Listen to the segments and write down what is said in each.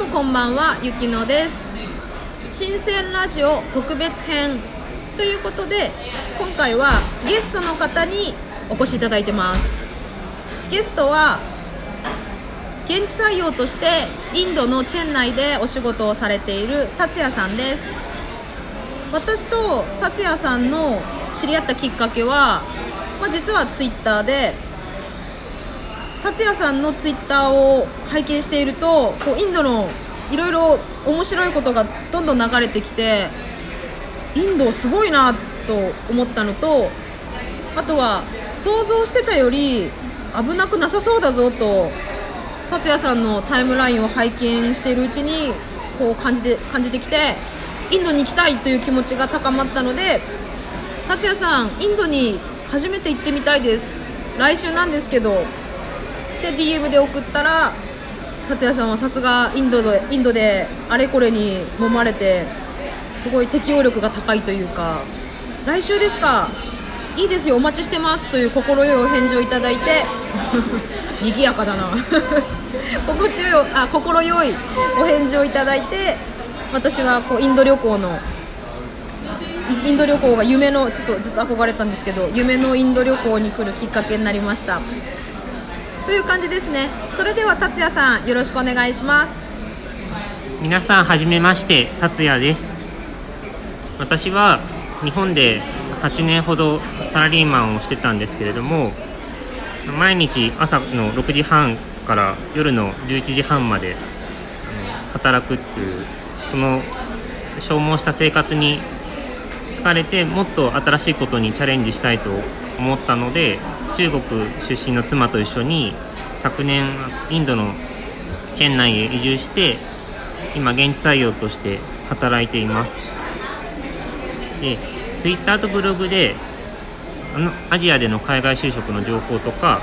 もこんばんはゆきのです。新鮮ラジオ特別編ということで今回はゲストの方にお越しいただいてます。ゲストは現地採用としてインドのチェン内でお仕事をされている達也さんです。私と達也さんの知り合ったきっかけは、まあ、実はツイッターで達也さんのツイッターを拝見しているとこうインドのいろいろ面白いことがどんどん流れてきてインドすごいなと思ったのとあとは想像してたより危なくなさそうだぞと達也さんのタイムラインを拝見しているうちにこう感じて感じてきてインドに行きたいという気持ちが高まったので達也さんインドに初めて行ってみたいです。来週なんですけどで DM で送ったら達也さんはさすがインドでインドであれこれに揉まれてすごい適応力が高いというか来週ですかいいですよお待ちしてますという快いお返事をいただいて 賑やかだな。心地よいあ心よいお返事をいただいて私はこうインド旅行のインド旅行が夢のちょっとずっと憧れたんですけど夢のインド旅行に来るきっかけになりました。という感じですね。それでは達也さんよろしくお願いします。皆さんはじめまして達也です。私は日本で8年ほどサラリーマンをしてたんですけれども毎日朝の6時半から夜の11時半まで働くっていうその消耗した生活に疲れてもっと新しいことにチャレンジしたいと思ったので中国出身の妻と一緒に昨年インドのチェン内へ移住して今現地採用として働いています。でツイッターとブログであのアジアでの海外就職の情報とか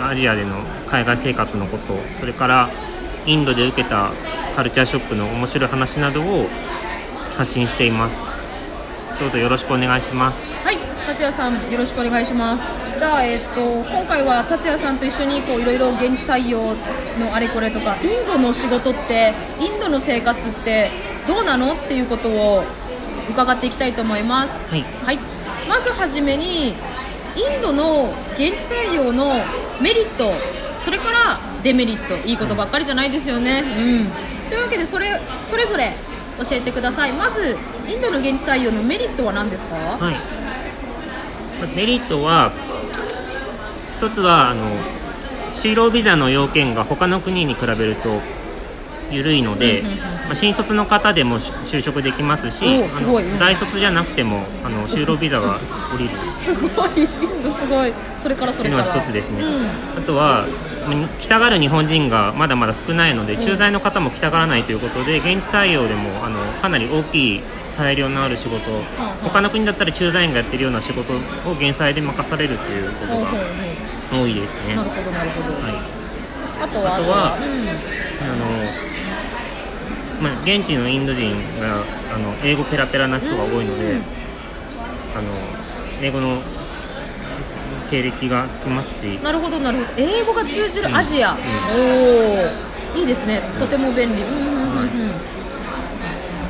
アジアでの海外生活のことそれからインドで受けたカルチャーショックの面白い話などを発信しています。どうぞよろしくお願いします。達也さんよろしくお願いします。じゃあ、えっと、今回は達也さんと一緒にこういろいろ現地採用のあれこれとかインドの仕事ってインドの生活ってどうなのっていうことを伺っていきたいと思います、はい。はい、まずはじめにインドの現地採用のメリットそれからデメリットいいことばっかりじゃないですよね、うん、というわけでそれそれぞれ教えてください。まずインドの現地採用のメリットは何ですか、はいまずメリットは一つはあの就労ビザの要件が他の国に比べると緩いので、うんうんうんまあ、新卒の方でも就就職できますしおーすごい。あの大卒じゃなくてもあの就労ビザが下りる。すごい。すごい。それからそというのれからが一つですね、うん。あとはまあ来たがる日本人がまだまだ少ないので駐在の方も来たがらないということで現地採用でもあのかなり大きい裁量のある仕事他の国だったら駐在員がやってるような仕事を現在で任されるということがほ多いですね。うなるほどなるほど、はい。あとはあとはうん。あのまあ、現地のインド人があの英語ペラペラな人が多いので、うん。あの英語の経歴がつきますし。なるほどなるほど。英語が通じうん。るアジア、うん。おおいいですね。とても便利、うんうんうんうん。はい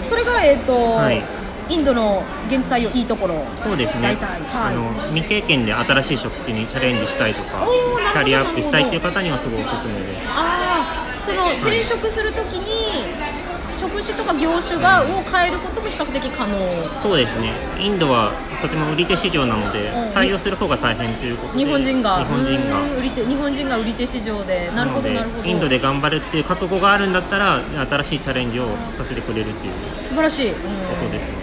それがえっ、と、はい。インドの現地採用いいところ。そうですね。はい。あの未経験で新しい職種にチャレンジしたいとかキャリアアップしたいっていう方にはすごいおすすめです。ああその転職するときに、職種とか業種が、を変えることも比較的可能。そうですね。インドはとても売り手市場なのでうん。採用する方が大変ということで日本人が。日本人が。売り手日本人が売り手市場で。なるほどのなるほど。インドで頑張るっていう覚悟があるんだったら新しいチャレンジをさせてくれるっていう素晴らしい、うんことですね、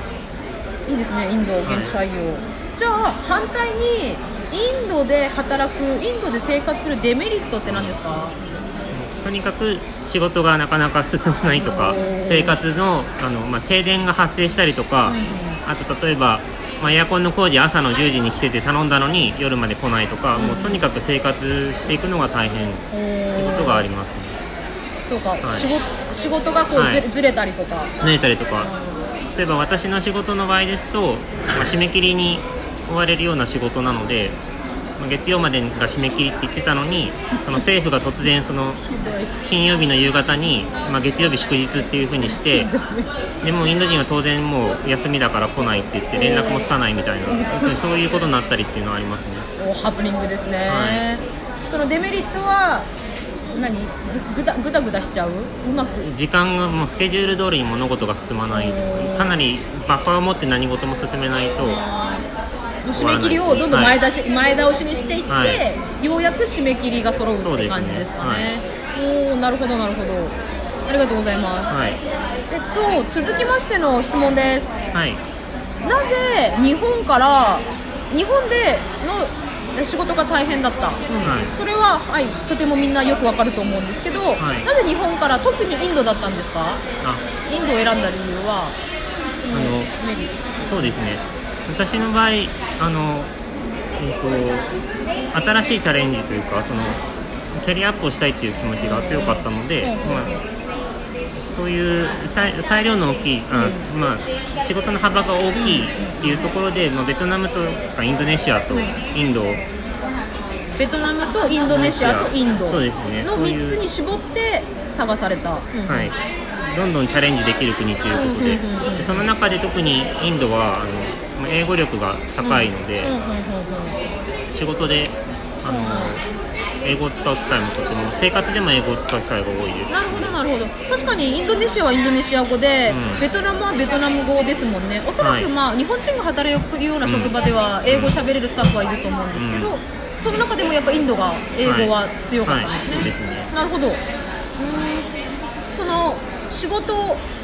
いいですねインド現地採用、じゃあ反対にインドで働くインドで生活するデメリットって何ですか？とにかく仕事がなかなか進まないとか生活のあの、まあ、停電が発生したりとか、あと例えば、まあ、エアコンの工事朝の10時に来てて頼んだのに夜まで来ないとか、もうとにかく生活していくのが大変ってことがありますね。そうか、はい。仕事がこうず,、はい。ずれたりとか。慣れたりとか。例えば私の仕事の場合ですと、まあ、締め切りに追われるような仕事なのでまあ月曜までが締め切りって言ってたのにその政府が突然その金曜日の夕方に、まあ、月曜日祝日っていう風にしてでもインド人は当然もう休みだから来ないって言って連絡もつかないみたいなそういうことになったりっていうのはありますね。おハプニングですね、はそのデメリットは何？ぐぐだぐだぐだしちゃう？うまく。時間がもうスケジュール通りに物事が進まないかなりバッファーを持って何事も進めないと締め切りをどんどん前出し、前倒しにしていって、はようやく締め切りが揃うって感じですかね。おおなるほどなるほど。ありがとうございます、はい。えっと続きましての質問です。はい。なぜ日本から日本での仕事が大変だった、それは、はい、とてもみんなよくわかると思うんですけど、い。なぜ日本から特にインドだったんですか？あ。インドを選んだ理由は？あのメリット。そうですね。私の場合あのえっ、と新しいチャレンジというかそのキャリアアップをしたいっていう気持ちが強かったので、うん。まあ、そういう裁裁量の大きいあ、まあ、仕事の幅が大きいっていうところで、まあ、ベトナムとかインドネシアとインドをベトナムとインドネシアとインドそうですね。のそういう。3つに絞って探された、うん。はい、どんどんチャレンジできる国ということで,、その中で特にインドはあのまあ英語力が高いので、仕事であの英語を使う機会もとても生活でも英語を使う機会が多いです。なるほどなるほど。確かにインドネシアはインドネシア語で、うん。ベトナムはベトナム語ですもんね。おそらく、はい。まあ、日本人が働くような職場では英語喋れるスタッフはいると思うんですけど、うん。その中でもやっぱインドが英語は強かったんですね、はい。はいですね。なるほど。うーん。その仕事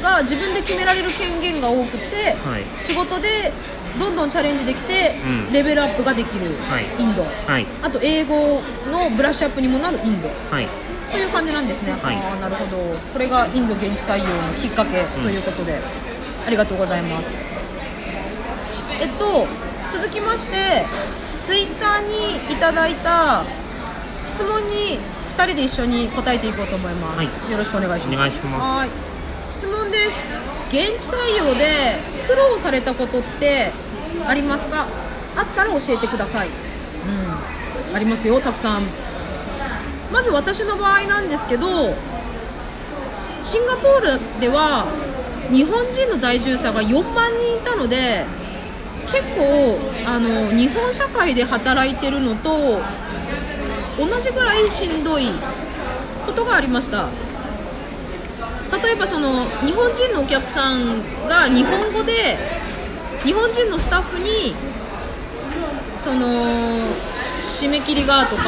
が自分で決められる権限が多くて、はい。仕事でどんどんチャレンジできて、うん。レベルアップができるはい。インド、はい。あと英語のブラッシュアップにもなるインド。はい。という感じなんですね、はい。ああなるほど。これがインド現地採用のきっかけということで、ありがとうございます。えっと続きましてツイッターにいただいた質問に2人で一緒に答えていこうと思います、はい。よろしくお願いします。お願いします。はい。質問です。現地採用で苦労されたことってありますか？あったら教えてください。うん。ありますよたくさん。まず私の場合なんですけどシンガポールでは日本人の在住者が4万人いたので結構あの日本社会で働いてるのと同じぐらいしんどいことがありました。例えばその日本人のお客さんが日本語で日本人のスタッフにその締め切りがとか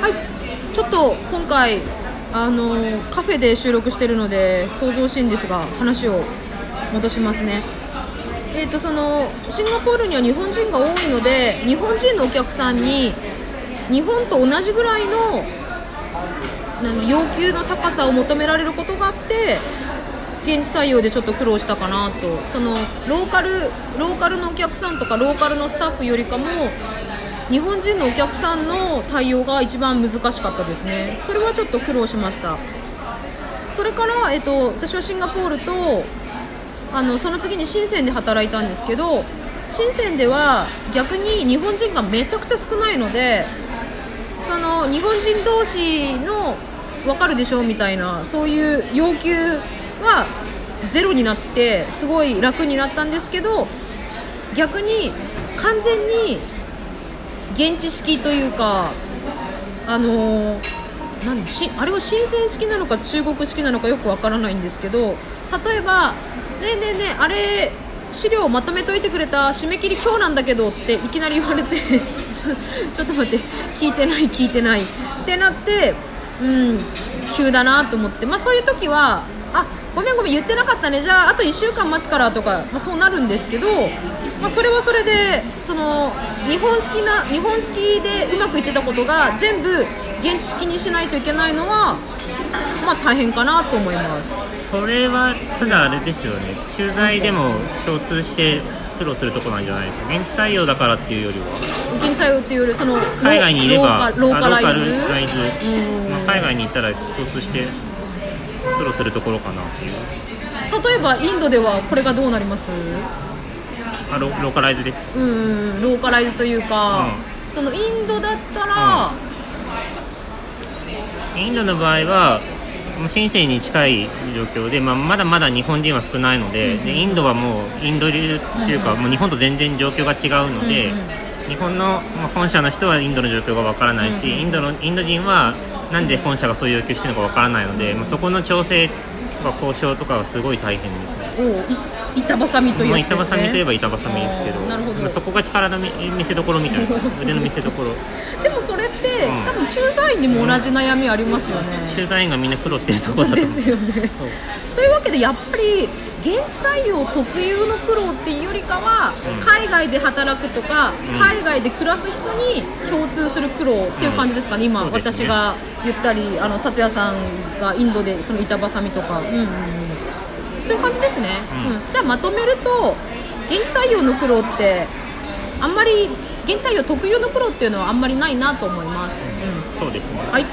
はいちょっと今回あのカフェで収録してるので想像しいんですが話を戻しますね。えー、とそのシンガポールには日本人が多いので日本人のお客さんに日本と同じぐらいのなん要求の高さを求められることがあって現地採用でちょっと苦労したかなと。そのローカルローカルのお客さんとかローカルのスタッフよりかも日本人のお客さんの対応が一番難しかったですね。それはちょっと苦労しました。それから、えっと、私はシンガポールとあのその次に深センで働いたんですけど深センでは逆に日本人がめちゃくちゃ少ないのでその日本人同士の分かるでしょみたいなそういう要求はゼロになってすごい楽になったんですけど逆に完全に現地式というかあの何しあれは新鮮式なのか中国式なのかよくわからないんですけど例えば「ねえねえねえあれ資料をまとめといてくれた締め切り今日なんだけど」っていきなり言われて ちょちょっと待って聞いてない聞いてないってなってうん急だなと思ってまあそういう時はあごめんごめん言ってなかったね。じゃああと1週間待つからとか、まあ、そうなるんですけど、まあ、それはそれでその日本式な日本式でうまくいってたことが全部現地式にしないといけないのはまあ大変かなと思います。それはただあれですよね。駐在でも共通して苦労するところなんじゃないですか。現地採用だからっていうよりは。現地採用っていうよりその海外にいればローカライズ。海外に行ったら共通して苦労するところかなっていう。例えばインドではこれがどうなります？あロローカライズです。かうんうん。ローカライズというか、うそのインドだったら、インドの場合はもう深センに近い状況で、まあ、まだまだ日本人は少ないので,、でインドはもうインド流っていうか、もう日本と全然状況が違うので、うんうん日本のまあ本社の人はインドの状況がわからないし、インドのインド人はなんで本社がそういう要求してるのかわからないので、まあ、そこの調整とか交渉とかはすごい大変ですね。お板挟みというね。板挟みといえば板挟みですけどなるほど。そこが力の見見せ所みたいな腕の見せ所。でもそれって、うん。多分駐在員にも同じ悩みありますよね、駐在員がみんな苦労してるところだとですよね。そう。というわけでやっぱり現地採用特有の苦労っていうよりかは、うん。海外で働くとか、うん。海外で暮らす人に共通する苦労っていう感じですかね、今、ね。私が言ったりあの達也さんがインドでその板挟みとか、うんうんうん、という感じですね、うんうんじゃあまとめると現地採用の苦労ってあんまり現地採用特有の苦労っていうのはあんまりないなと思います。うんそうですねはい。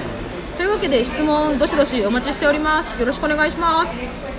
というわけで質問どしどしお待ちしております。よろしくお願いします。